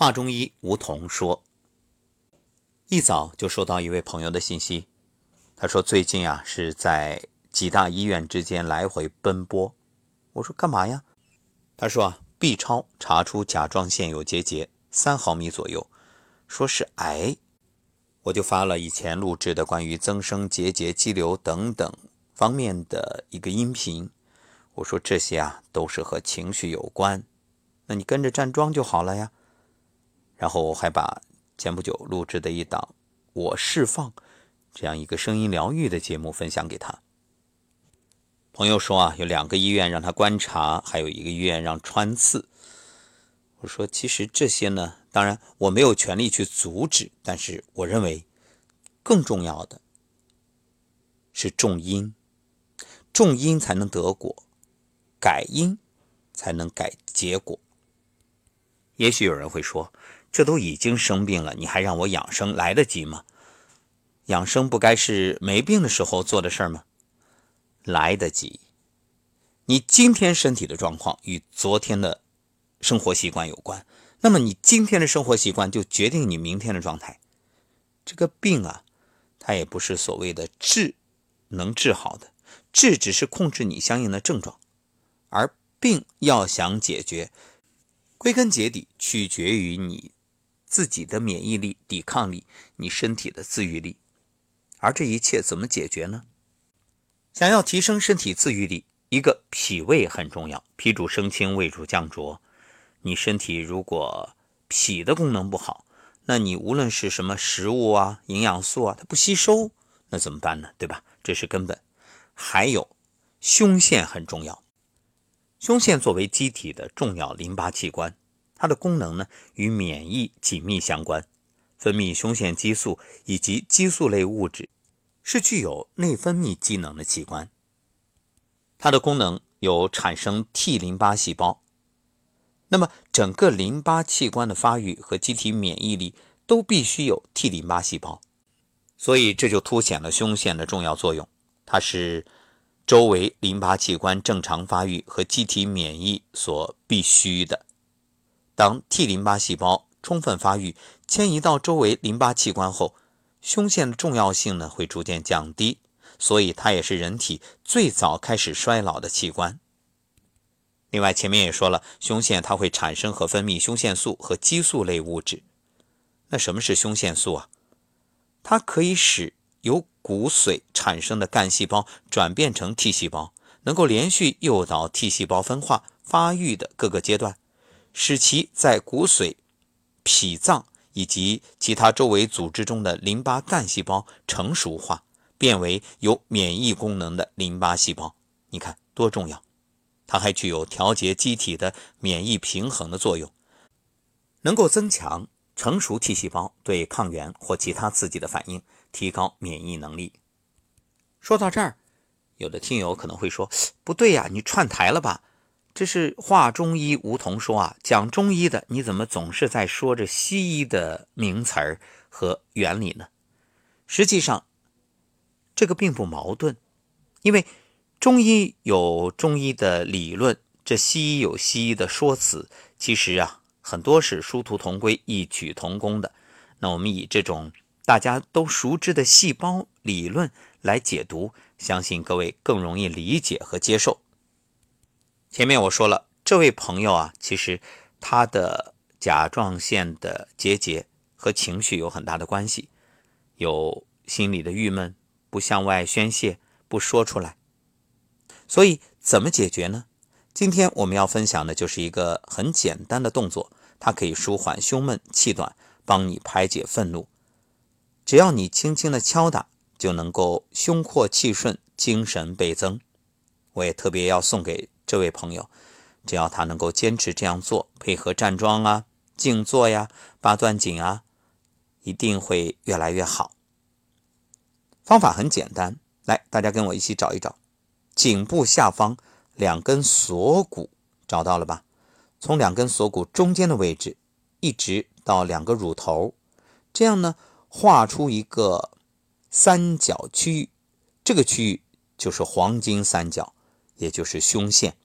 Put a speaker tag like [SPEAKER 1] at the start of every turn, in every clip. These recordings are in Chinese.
[SPEAKER 1] 华中医吴桐说，一早就收到一位朋友的信息，他说最近啊是在几大医院之间来回奔波。我说干嘛呀？他说啊，B 超查出甲状腺有结节三毫米左右，说是癌。我就发了以前录制的关于增生结节、肌瘤等等方面的一个音频。我说这些啊都是和情绪有关，那你跟着站桩就好了呀。然后我还把前不久录制的一档“我释放”这样一个声音疗愈的节目分享给他。朋友说啊，有两个医院让他观察，还有一个医院让穿刺。我说，其实这些呢，当然我没有权利去阻止，但是我认为更重要的是重因，重因才能得果，改因才能改结果。也许有人会说。这都已经生病了，你还让我养生，来得及吗？养生不该是没病的时候做的事儿吗？来得及。你今天身体的状况与昨天的生活习惯有关，那么你今天的生活习惯就决定你明天的状态。这个病啊，它也不是所谓的治能治好的，治只是控制你相应的症状，而病要想解决，归根结底取决于你。自己的免疫力、抵抗力，你身体的自愈力，而这一切怎么解决呢？想要提升身体自愈力，一个脾胃很重要，脾主升清，胃主降浊。你身体如果脾的功能不好，那你无论是什么食物啊、营养素啊，它不吸收，那怎么办呢？对吧？这是根本。还有胸腺很重要，胸腺作为机体的重要淋巴器官。它的功能呢，与免疫紧密相关，分泌胸腺激素以及激素类物质，是具有内分泌机能的器官。它的功能有产生 T 淋巴细胞。那么，整个淋巴器官的发育和机体免疫力都必须有 T 淋巴细胞，所以这就凸显了胸腺的重要作用。它是周围淋巴器官正常发育和机体免疫所必须的。当 T 淋巴细胞充分发育，迁移到周围淋巴器官后，胸腺的重要性呢会逐渐降低，所以它也是人体最早开始衰老的器官。另外，前面也说了，胸腺它会产生和分泌胸腺素和激素类物质。那什么是胸腺素啊？它可以使由骨髓产生的干细胞转变成 T 细胞，能够连续诱导 T 细胞分化发育的各个阶段。使其在骨髓、脾脏以及其他周围组织中的淋巴干细胞成熟化，变为有免疫功能的淋巴细胞。你看多重要！它还具有调节机体的免疫平衡的作用，能够增强成熟 T 细胞对抗原或其他刺激的反应，提高免疫能力。说到这儿，有的听友可能会说：“不对呀，你串台了吧？”这是话中医梧桐说啊，讲中医的你怎么总是在说着西医的名词儿和原理呢？实际上，这个并不矛盾，因为中医有中医的理论，这西医有西医的说辞，其实啊，很多是殊途同归、异曲同工的。那我们以这种大家都熟知的细胞理论来解读，相信各位更容易理解和接受。前面我说了，这位朋友啊，其实他的甲状腺的结节和情绪有很大的关系，有心里的郁闷，不向外宣泄，不说出来。所以怎么解决呢？今天我们要分享的就是一个很简单的动作，它可以舒缓胸闷气短，帮你排解愤怒。只要你轻轻的敲打，就能够胸阔气顺，精神倍增。我也特别要送给。这位朋友，只要他能够坚持这样做，配合站桩啊、静坐呀、八段锦啊，一定会越来越好。方法很简单，来，大家跟我一起找一找，颈部下方两根锁骨，找到了吧？从两根锁骨中间的位置，一直到两个乳头，这样呢，画出一个三角区域，这个区域就是黄金三角。也就是胸腺，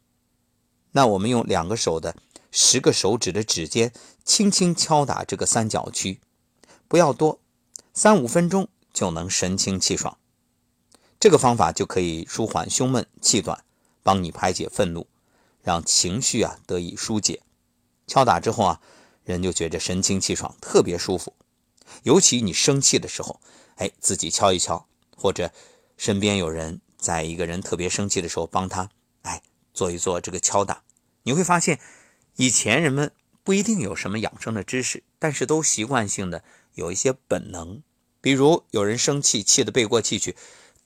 [SPEAKER 1] 那我们用两个手的十个手指的指尖轻轻敲打这个三角区，不要多，三五分钟就能神清气爽。这个方法就可以舒缓胸闷气短，帮你排解愤怒，让情绪啊得以疏解。敲打之后啊，人就觉着神清气爽，特别舒服。尤其你生气的时候，哎，自己敲一敲，或者身边有人在一个人特别生气的时候，帮他哎做一做这个敲打，你会发现，以前人们不一定有什么养生的知识，但是都习惯性的有一些本能，比如有人生气，气得背过气去。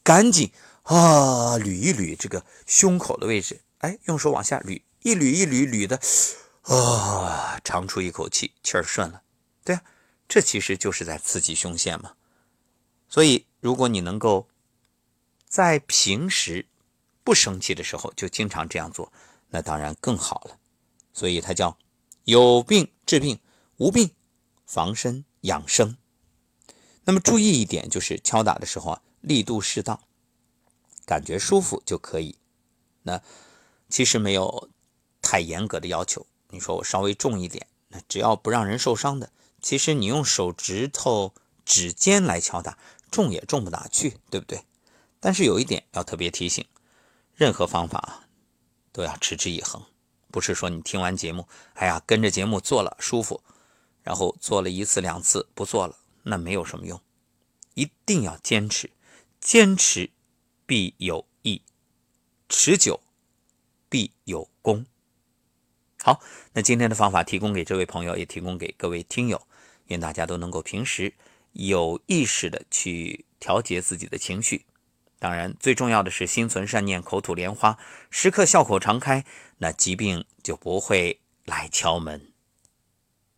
[SPEAKER 1] 赶紧啊，捋一捋这个胸口的位置，哎，用手往下捋，一捋一捋捋的，啊，长出一口气，气儿顺了。对啊，这其实就是在刺激胸腺嘛。所以，如果你能够在平时不生气的时候就经常这样做，那当然更好了。所以它叫有病治病，无病防身养生。那么注意一点，就是敲打的时候啊。力度适当，感觉舒服就可以。那其实没有太严格的要求。你说我稍微重一点，那只要不让人受伤的，其实你用手指头指尖来敲打，重也重不哪去，对不对？但是有一点要特别提醒：任何方法都要持之以恒，不是说你听完节目，哎呀，跟着节目做了舒服，然后做了一次两次不做了，那没有什么用。一定要坚持。坚持必有益，持久必有功。好，那今天的方法提供给这位朋友，也提供给各位听友，愿大家都能够平时有意识的去调节自己的情绪。当然，最重要的是心存善念，口吐莲花，时刻笑口常开，那疾病就不会来敲门。